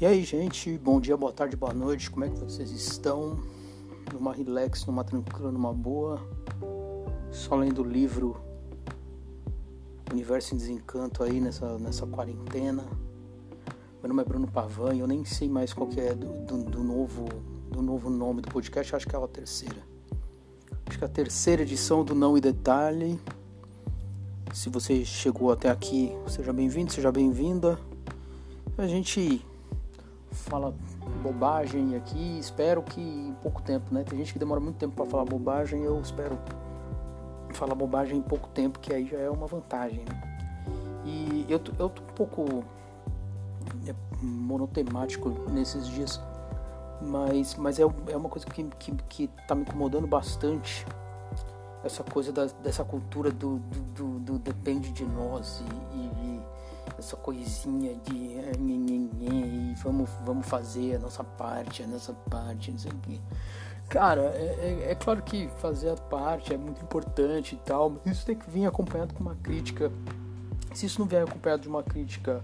E aí, gente, bom dia, boa tarde, boa noite, como é que vocês estão? Numa relax, numa tranquila, numa boa? Só lendo o livro Universo em Desencanto aí nessa, nessa quarentena. Meu nome é Bruno Pavan e eu nem sei mais qual que é do, do, do, novo, do novo nome do podcast, acho que é a terceira. Acho que é a terceira edição do Não e Detalhe. Se você chegou até aqui, seja bem-vindo, seja bem-vinda. A gente fala bobagem aqui, espero que em pouco tempo, né? Tem gente que demora muito tempo para falar bobagem, eu espero falar bobagem em pouco tempo, que aí já é uma vantagem, né? E eu, eu tô um pouco é, monotemático nesses dias, mas, mas é, é uma coisa que, que, que tá me incomodando bastante essa coisa da, dessa cultura do, do, do, do, depende de nós e, e, essa coisinha de é, e vamos, vamos fazer a nossa parte, a nossa parte, não sei o quê. Cara, é, é, é, claro que fazer a parte é muito importante e tal, mas isso tem que vir acompanhado com uma crítica. Se isso não vier acompanhado de uma crítica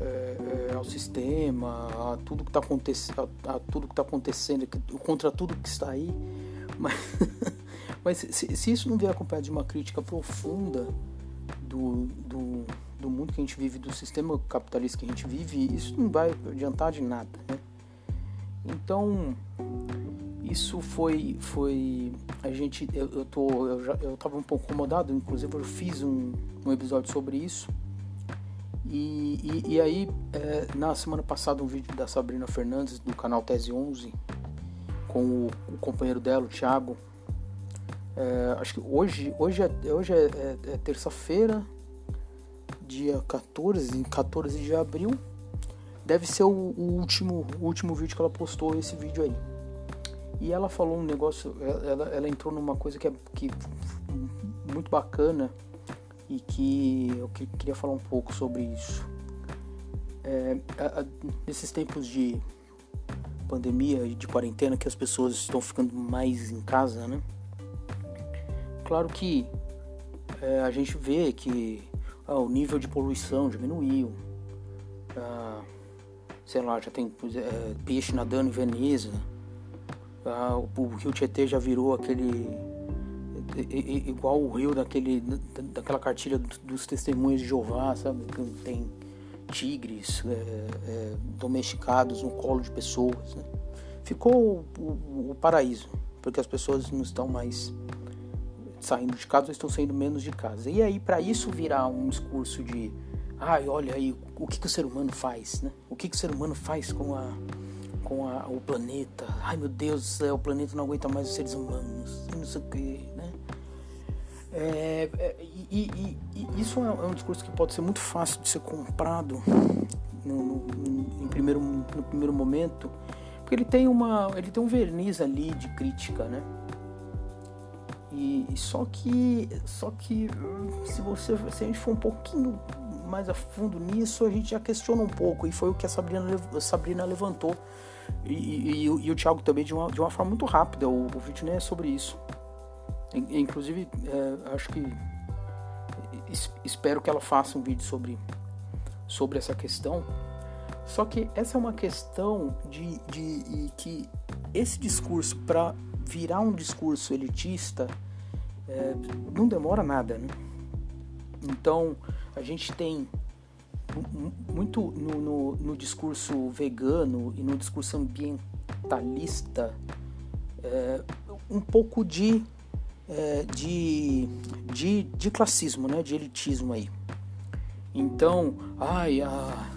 é, ao sistema, a tudo que está acontecendo, a, a, tudo que está acontecendo, contra tudo que está aí, mas, mas se, se, isso não vier acompanhado de uma crítica profunda do, do do mundo que a gente vive, do sistema capitalista que a gente vive, isso não vai adiantar de nada, né? Então, isso foi foi a gente eu, eu tô eu já eu tava um pouco incomodado, inclusive eu fiz um, um episódio sobre isso. E, e, e aí, é, na semana passada, um vídeo da Sabrina Fernandes do canal Tese 11 com o, o companheiro dela, o Thiago. É, acho que hoje, hoje é, hoje é, é, é terça-feira, dia 14, 14 de abril. Deve ser o, o, último, o último vídeo que ela postou, esse vídeo aí. E ela falou um negócio, ela, ela entrou numa coisa que é que, muito bacana e que eu queria falar um pouco sobre isso. É, a, a, nesses tempos de pandemia e de quarentena que as pessoas estão ficando mais em casa, né? Claro que é, a gente vê que ah, o nível de poluição diminuiu, ah, sei lá, já tem é, peixe nadando em Veneza, ah, o, o rio Tietê já virou aquele igual o rio daquele daquela cartilha dos testemunhos de Jeová, sabe, que tem tigres é, é, domesticados no colo de pessoas, né? ficou o, o, o paraíso, porque as pessoas não estão mais saindo de casa ou estão saindo menos de casa. E aí, para isso virar um discurso de, ai, olha aí, o que, que o ser humano faz, né? O que, que o ser humano faz com, a, com a, o planeta? Ai, meu Deus o planeta não aguenta mais os seres humanos, não sei o que, né? É, é, e, e, e, isso é, é um discurso que pode ser muito fácil de ser comprado no, no, em primeiro, no primeiro momento, porque ele tem, uma, ele tem um verniz ali de crítica, né? E só que, só que se você, se a gente for um pouquinho mais a fundo nisso, a gente já questiona um pouco e foi o que a Sabrina, Sabrina levantou e, e, e, e o Thiago também de uma, de uma forma muito rápida. O, o vídeo nem é sobre isso. Inclusive, é, acho que espero que ela faça um vídeo sobre, sobre essa questão. Só que essa é uma questão de, de, de que esse discurso para virar um discurso elitista é, não demora nada, né? Então a gente tem muito no, no, no, discurso vegano e no discurso ambientalista é, um pouco de, é, de, de, de classismo, né? De elitismo aí. Então, ai, a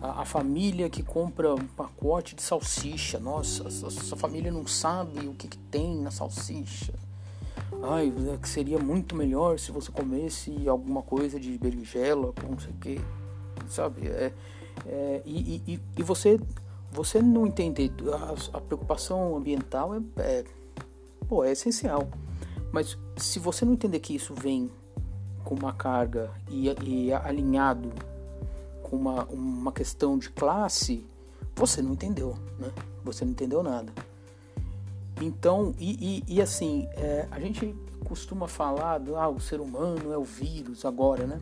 a, a, família que compra um pacote de salsicha. Nossa, essa família não sabe o que, que tem na salsicha. Ai, é que seria muito melhor se você comesse alguma coisa de berinjela, com não sei o que, sabe? É, é, e, e, e você, você não entender a, a preocupação ambiental é, é, pô, é essencial. Mas se você não entender que isso vem com uma carga e, e alinhado com uma, uma questão de classe, você não entendeu, né? Você não entendeu nada. Então, e, e, e assim, é, a gente costuma falar do ah, o ser humano é o vírus agora, né?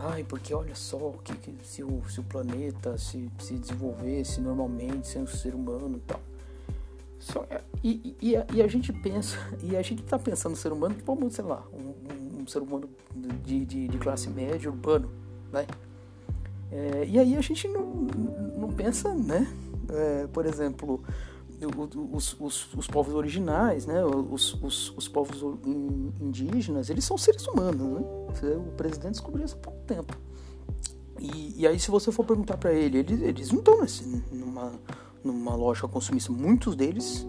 ai, porque olha só que, que se, o, se o planeta se, se desenvolvesse normalmente sem o ser humano e tal. Só, e, e, a, e, a, gente pensa, e a gente está pensando no ser humano como, sei lá, um, um, um ser humano de, de, de, classe média, urbano, né? É, e aí a gente não, não pensa, né? É, por exemplo, os, os, os, povos originais, né? Os, os, os, povos indígenas, eles são seres humanos, né? O presidente descobriu isso há pouco tempo. E, e aí, se você for perguntar para ele, eles, eles não estão numa, numa lógica consumista. Muitos deles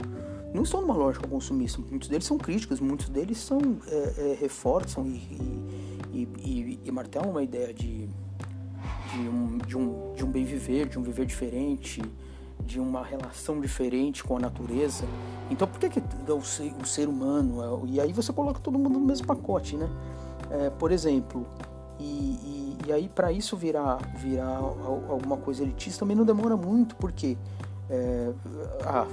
não estão numa lógica consumista. Muitos deles são críticos, muitos deles são é, é, reforçam e, e, e, e, martelam uma ideia de, de, um, de, um, de um bem viver, de um viver diferente, de uma relação diferente com a natureza. Então, por que, que o, ser, o ser humano. É, e aí você coloca todo mundo no mesmo pacote, né? É, por exemplo, e, e, e aí para isso virar, virar alguma coisa elitista também não demora muito, porque. É, ah,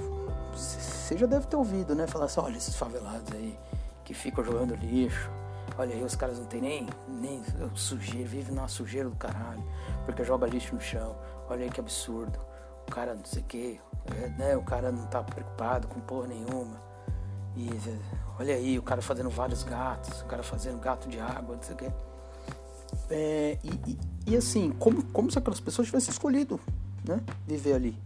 você já deve ter ouvido, né? Falar assim: olha, esses favelados aí que ficam jogando lixo. Olha aí, os caras não tem nem, nem sujeira, vivem numa sujeira do caralho, porque joga lixo no chão. Olha aí que absurdo o cara não sei o que, é, né? O cara não tá preocupado com porra nenhuma. E olha aí, o cara fazendo vários gatos, o cara fazendo gato de água, não sei o que. É, e, e, e, assim, como, como se aquelas pessoas tivessem escolhido né, viver ali.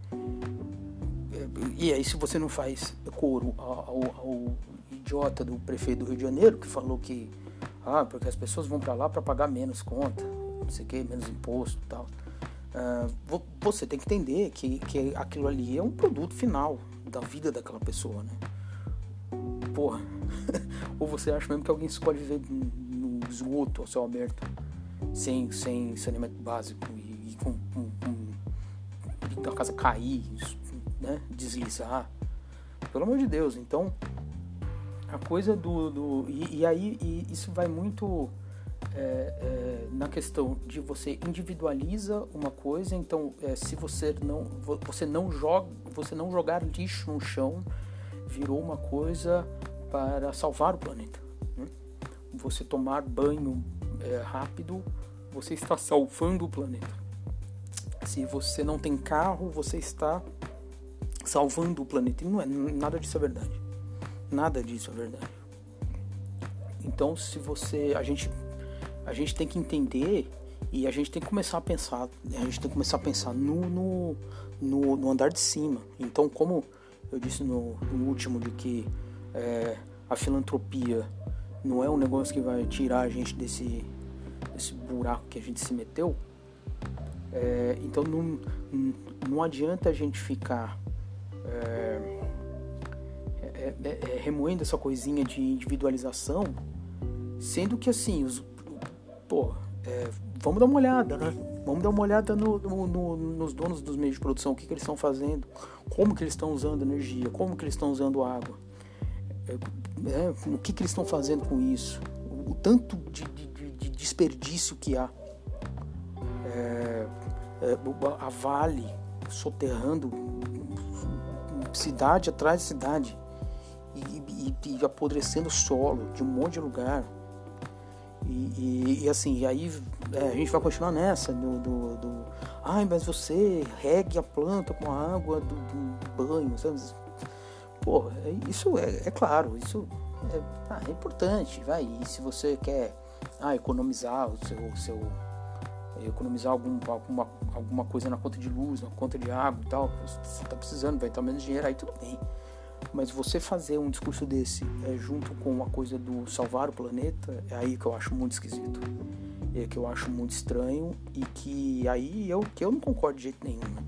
E aí, se você não faz coro ao, ao, ao, idiota do prefeito do Rio de Janeiro, que falou que, ah, porque as pessoas vão para lá para pagar menos conta, não sei o que, menos imposto e tal. Uh, você tem que entender que, que aquilo ali é um produto final da vida daquela pessoa, né? Porra. Ou você acha mesmo que alguém escolhe viver no esgoto ao céu aberto, sem, sem saneamento básico e, e com, com, com, a casa cair, né? deslizar? Pelo amor de Deus. Então, a coisa do. do e, e aí e isso vai muito é, é, na questão de você individualiza uma coisa, então é, se você não você não joga você não jogar lixo no chão virou uma coisa para salvar o planeta. Né? Você tomar banho é, rápido você está salvando o planeta. Se você não tem carro você está salvando o planeta. E não é nada disso é verdade. Nada disso é verdade. Então se você a gente a gente tem que entender e a gente tem que começar a pensar, a gente tem que começar a pensar no, no, no, no andar de cima. Então, como eu disse no, no último, de que é, a filantropia não é um negócio que vai tirar a gente desse, desse buraco que a gente se meteu, é, então não, não adianta a gente ficar é, é, é, é remoendo essa coisinha de individualização, sendo que assim, os, pô, é, vamos dar uma olhada, né? Vamos dar uma olhada no, no, no, nos donos dos meios de produção, o que, que eles estão fazendo, como que eles estão usando energia, como que eles estão usando água, é, é, o que, que eles estão fazendo com isso, o, tanto de, de, de, desperdício que há. A Vale soterrando cidade atrás de cidade e, e, apodrecendo o solo de um monte de lugar e, e, e, assim, e aí é, a gente vai continuar nessa do, do, do, ai, mas você regue a planta com a água do, do banho, sabe? Pô, é, isso é, é claro, isso é, ah, é, importante, vai. E se você quer ah, economizar o seu, o seu economizar algum, alguma, alguma coisa na conta de luz, na conta de água e tal, você está precisando, vai estar menos dinheiro aí, tudo bem. Mas você fazer um discurso desse é, junto com a coisa do salvar o planeta, é aí que eu acho muito esquisito. É que eu acho muito estranho e que aí eu, que eu não concordo de jeito nenhum. Né?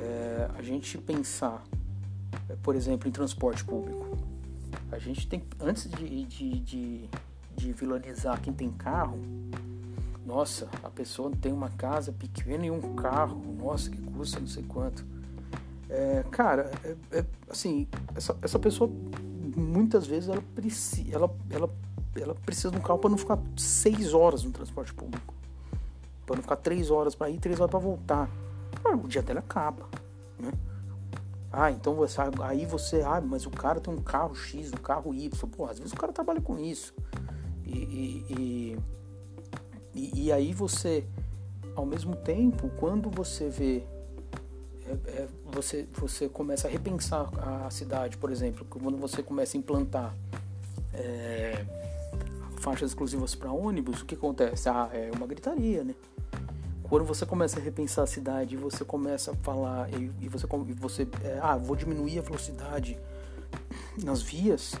É, a gente pensar, é, por exemplo, em transporte público. A gente tem, antes de, de, de, de vilanizar quem tem carro, nossa, a pessoa tem uma casa pequena e um carro, nossa, que custa não sei quanto. É, cara, é, é, assim, essa, essa pessoa muitas vezes ela precisa, ela, ela, ela precisa de um carro para não ficar seis horas no transporte público, para não ficar três horas para ir, três horas para voltar. O dia dela acaba, né? Ah, então você, aí você, ah, mas o cara tem um carro X, um carro Y. Pô, às vezes o cara trabalha com isso. E, e, E, e aí você, ao mesmo tempo, quando você vê é, é, você, você começa a repensar a cidade, por exemplo, quando você começa a implantar é, faixas exclusivas para ônibus, o que acontece? Ah, é uma gritaria, né? Quando você começa a repensar a cidade, você começa a falar e, e você, você é, ah, vou diminuir a velocidade nas vias,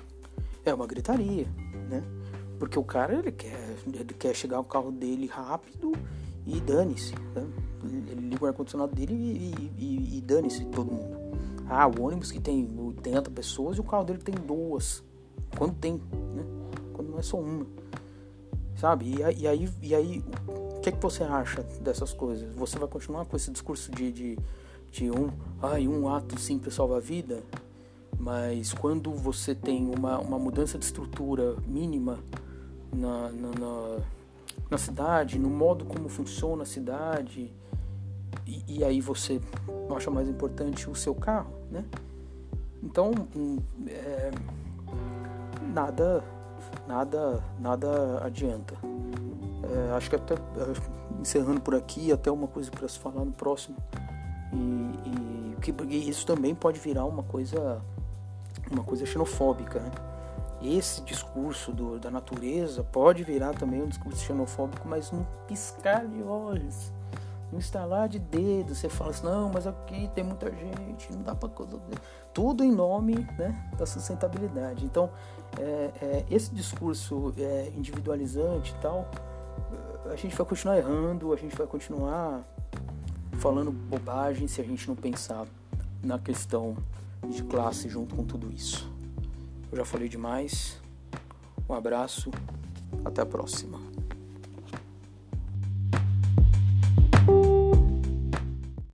é uma gritaria, né? Porque o cara ele quer, ele quer chegar o carro dele rápido e dane-se, né? Ele liga o ar-condicionado dele e, e, e dane-se todo mundo. Ah, o ônibus que tem 80 pessoas e o carro dele tem duas. Quando tem, né? Quando não é só uma. Sabe? E, e aí, e aí o que, é que você acha dessas coisas? Você vai continuar com esse discurso de, de, de um, ah, um ato simples salva a vida? Mas quando você tem uma, uma mudança de estrutura mínima na, na, na, na cidade, no modo como funciona a cidade, e, e, aí você acha mais importante o seu carro, né? Então, hum, é, nada, nada, nada adianta. É, acho que até é, encerrando por aqui, até uma coisa para se falar no próximo. E, e que isso também pode virar uma coisa, uma coisa xenofóbica, né? Esse discurso do, da natureza pode virar também um discurso xenofóbico, mas num piscar de olhos no instalar de dedos, você fala assim, não, mas aqui tem muita gente, não dá para tudo em nome né, da sustentabilidade. Então, é, é, esse discurso é, individualizante e tal, a gente vai continuar errando, a gente vai continuar falando bobagem se a gente não pensar na questão de classe junto com tudo isso. Eu já falei demais. Um abraço, até a próxima.